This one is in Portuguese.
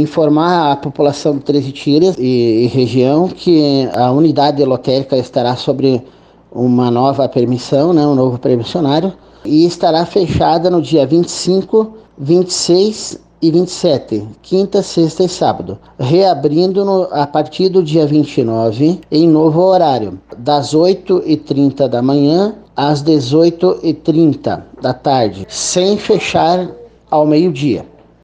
informar a população de Treze Tiras e, e região que a unidade lotérica estará sobre uma nova permissão, né, um novo permissionário, e estará fechada no dia 25, 26 e 27, quinta, sexta e sábado, reabrindo no, a partir do dia 29 em novo horário, das 8h30 da manhã às 18h30 da tarde, sem fechar ao meio-dia.